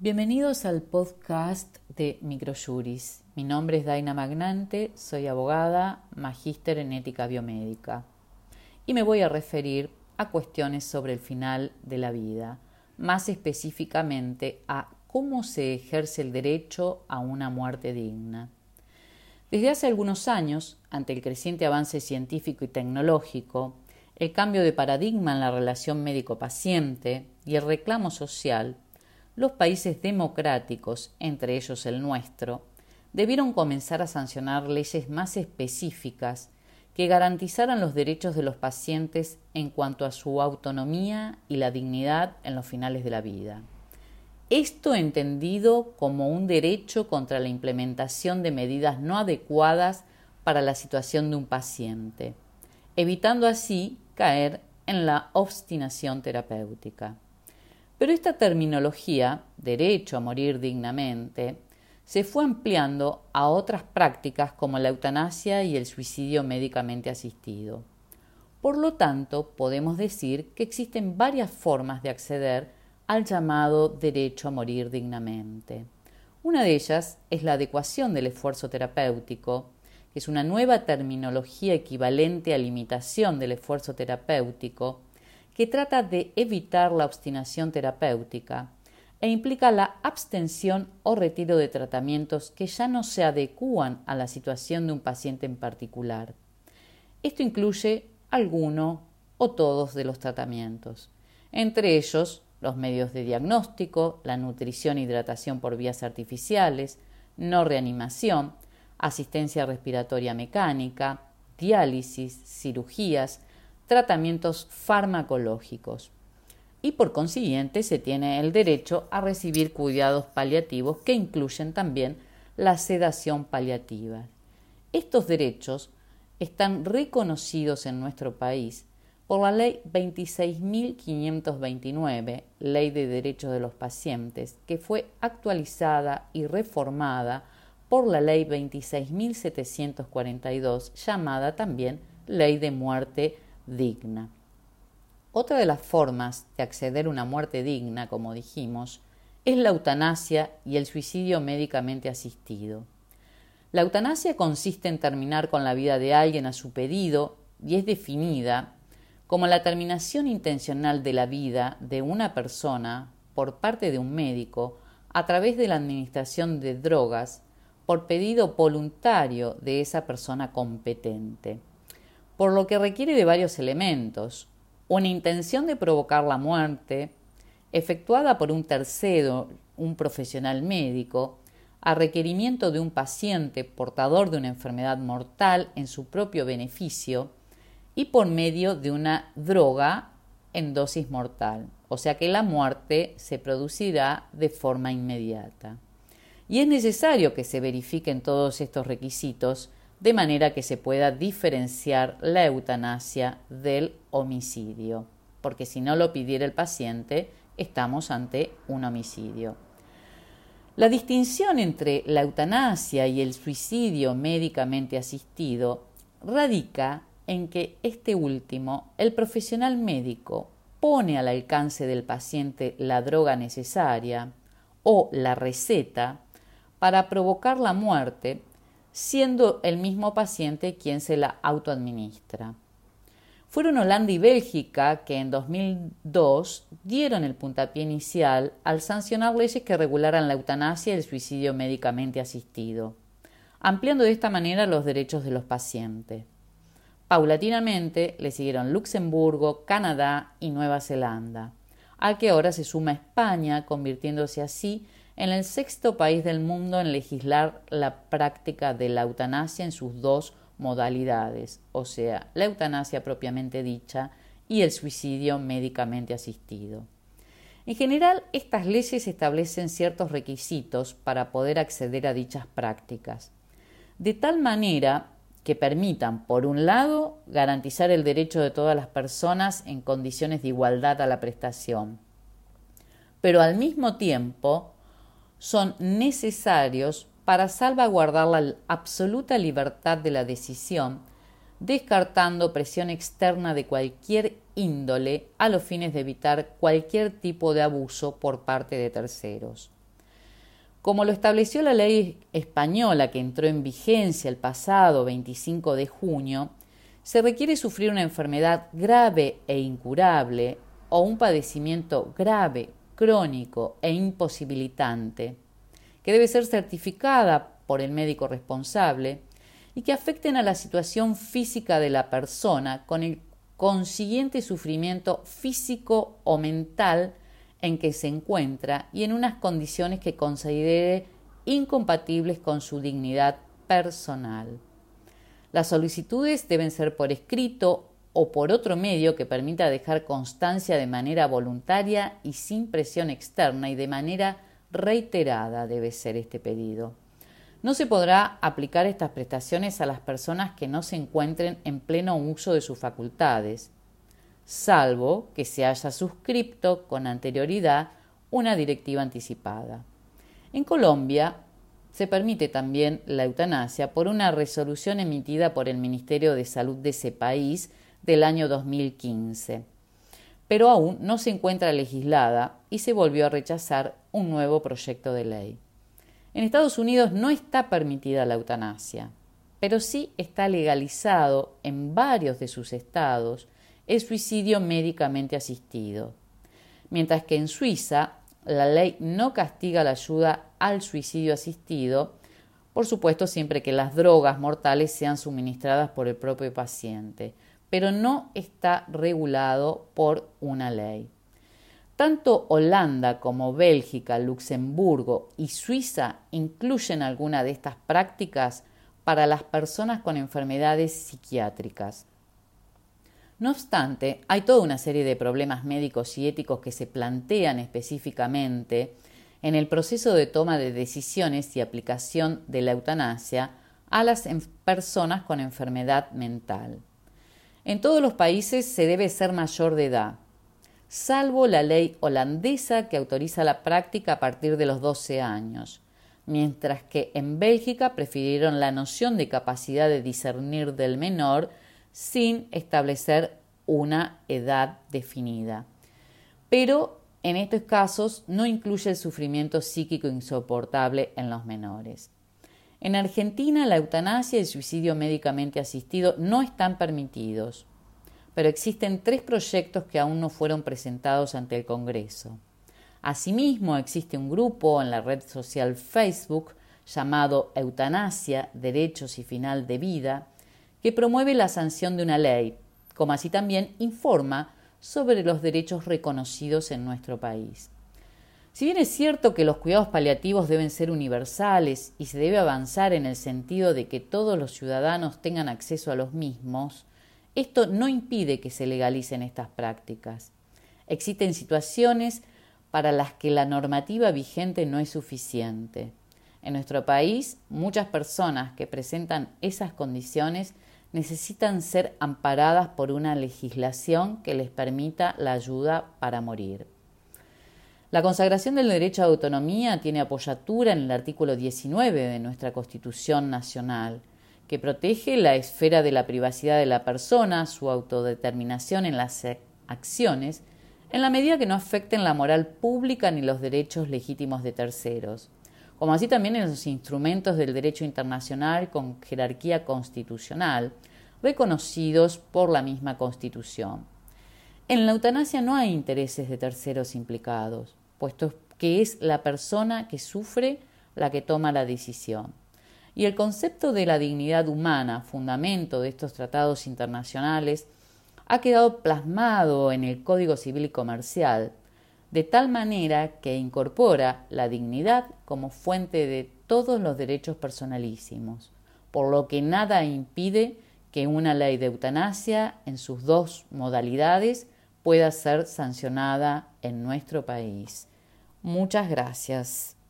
Bienvenidos al podcast de Microjuris. Mi nombre es Daina Magnante, soy abogada, magíster en ética biomédica y me voy a referir a cuestiones sobre el final de la vida, más específicamente a cómo se ejerce el derecho a una muerte digna. Desde hace algunos años, ante el creciente avance científico y tecnológico, el cambio de paradigma en la relación médico-paciente y el reclamo social, los países democráticos, entre ellos el nuestro, debieron comenzar a sancionar leyes más específicas que garantizaran los derechos de los pacientes en cuanto a su autonomía y la dignidad en los finales de la vida. Esto entendido como un derecho contra la implementación de medidas no adecuadas para la situación de un paciente, evitando así caer en la obstinación terapéutica. Pero esta terminología, derecho a morir dignamente, se fue ampliando a otras prácticas como la eutanasia y el suicidio médicamente asistido. Por lo tanto, podemos decir que existen varias formas de acceder al llamado derecho a morir dignamente. Una de ellas es la adecuación del esfuerzo terapéutico, que es una nueva terminología equivalente a limitación del esfuerzo terapéutico, que trata de evitar la obstinación terapéutica e implica la abstención o retiro de tratamientos que ya no se adecúan a la situación de un paciente en particular. Esto incluye alguno o todos de los tratamientos, entre ellos los medios de diagnóstico, la nutrición e hidratación por vías artificiales, no reanimación, asistencia respiratoria mecánica, diálisis, cirugías, tratamientos farmacológicos. Y por consiguiente se tiene el derecho a recibir cuidados paliativos que incluyen también la sedación paliativa. Estos derechos están reconocidos en nuestro país por la Ley 26.529, Ley de Derechos de los Pacientes, que fue actualizada y reformada por la Ley 26.742, llamada también Ley de Muerte digna. Otra de las formas de acceder a una muerte digna, como dijimos, es la eutanasia y el suicidio médicamente asistido. La eutanasia consiste en terminar con la vida de alguien a su pedido y es definida como la terminación intencional de la vida de una persona por parte de un médico a través de la administración de drogas por pedido voluntario de esa persona competente por lo que requiere de varios elementos. Una intención de provocar la muerte, efectuada por un tercero, un profesional médico, a requerimiento de un paciente portador de una enfermedad mortal en su propio beneficio y por medio de una droga en dosis mortal, o sea que la muerte se producirá de forma inmediata. Y es necesario que se verifiquen todos estos requisitos de manera que se pueda diferenciar la eutanasia del homicidio, porque si no lo pidiera el paciente, estamos ante un homicidio. La distinción entre la eutanasia y el suicidio médicamente asistido radica en que este último, el profesional médico, pone al alcance del paciente la droga necesaria o la receta para provocar la muerte siendo el mismo paciente quien se la autoadministra. Fueron Holanda y Bélgica que en 2002 dieron el puntapié inicial al sancionar leyes que regularan la eutanasia y el suicidio médicamente asistido, ampliando de esta manera los derechos de los pacientes. Paulatinamente le siguieron Luxemburgo, Canadá y Nueva Zelanda, al que ahora se suma España, convirtiéndose así en el sexto país del mundo en legislar la práctica de la eutanasia en sus dos modalidades, o sea, la eutanasia propiamente dicha y el suicidio médicamente asistido. En general, estas leyes establecen ciertos requisitos para poder acceder a dichas prácticas, de tal manera que permitan, por un lado, garantizar el derecho de todas las personas en condiciones de igualdad a la prestación, pero al mismo tiempo son necesarios para salvaguardar la absoluta libertad de la decisión, descartando presión externa de cualquier índole a los fines de evitar cualquier tipo de abuso por parte de terceros. Como lo estableció la ley española que entró en vigencia el pasado 25 de junio, se requiere sufrir una enfermedad grave e incurable o un padecimiento grave, crónico e imposibilitante, que debe ser certificada por el médico responsable y que afecten a la situación física de la persona con el consiguiente sufrimiento físico o mental en que se encuentra y en unas condiciones que considere incompatibles con su dignidad personal. Las solicitudes deben ser por escrito o por otro medio que permita dejar constancia de manera voluntaria y sin presión externa y de manera reiterada debe ser este pedido. No se podrá aplicar estas prestaciones a las personas que no se encuentren en pleno uso de sus facultades, salvo que se haya suscrito con anterioridad una directiva anticipada. En Colombia se permite también la eutanasia por una resolución emitida por el Ministerio de Salud de ese país del año 2015, pero aún no se encuentra legislada y se volvió a rechazar un nuevo proyecto de ley. En Estados Unidos no está permitida la eutanasia, pero sí está legalizado en varios de sus estados el suicidio médicamente asistido, mientras que en Suiza la ley no castiga la ayuda al suicidio asistido, por supuesto siempre que las drogas mortales sean suministradas por el propio paciente, pero no está regulado por una ley. Tanto Holanda como Bélgica, Luxemburgo y Suiza incluyen alguna de estas prácticas para las personas con enfermedades psiquiátricas. No obstante, hay toda una serie de problemas médicos y éticos que se plantean específicamente en el proceso de toma de decisiones y aplicación de la eutanasia a las personas con enfermedad mental. En todos los países se debe ser mayor de edad, salvo la ley holandesa que autoriza la práctica a partir de los 12 años, mientras que en Bélgica prefirieron la noción de capacidad de discernir del menor sin establecer una edad definida. Pero en estos casos no incluye el sufrimiento psíquico insoportable en los menores. En Argentina la eutanasia y el suicidio médicamente asistido no están permitidos pero existen tres proyectos que aún no fueron presentados ante el Congreso. Asimismo, existe un grupo en la red social Facebook llamado Eutanasia, Derechos y Final de Vida, que promueve la sanción de una ley, como así también informa sobre los derechos reconocidos en nuestro país. Si bien es cierto que los cuidados paliativos deben ser universales y se debe avanzar en el sentido de que todos los ciudadanos tengan acceso a los mismos, esto no impide que se legalicen estas prácticas. Existen situaciones para las que la normativa vigente no es suficiente. En nuestro país, muchas personas que presentan esas condiciones necesitan ser amparadas por una legislación que les permita la ayuda para morir. La consagración del derecho a autonomía tiene apoyatura en el artículo 19 de nuestra Constitución Nacional, que protege la esfera de la privacidad de la persona, su autodeterminación en las acciones, en la medida que no afecten la moral pública ni los derechos legítimos de terceros, como así también en los instrumentos del derecho internacional con jerarquía constitucional, reconocidos por la misma Constitución. En la eutanasia no hay intereses de terceros implicados, puesto que es la persona que sufre la que toma la decisión y el concepto de la dignidad humana, fundamento de estos tratados internacionales, ha quedado plasmado en el Código Civil y Comercial, de tal manera que incorpora la dignidad como fuente de todos los derechos personalísimos, por lo que nada impide que una ley de eutanasia en sus dos modalidades pueda ser sancionada en nuestro país. Muchas gracias.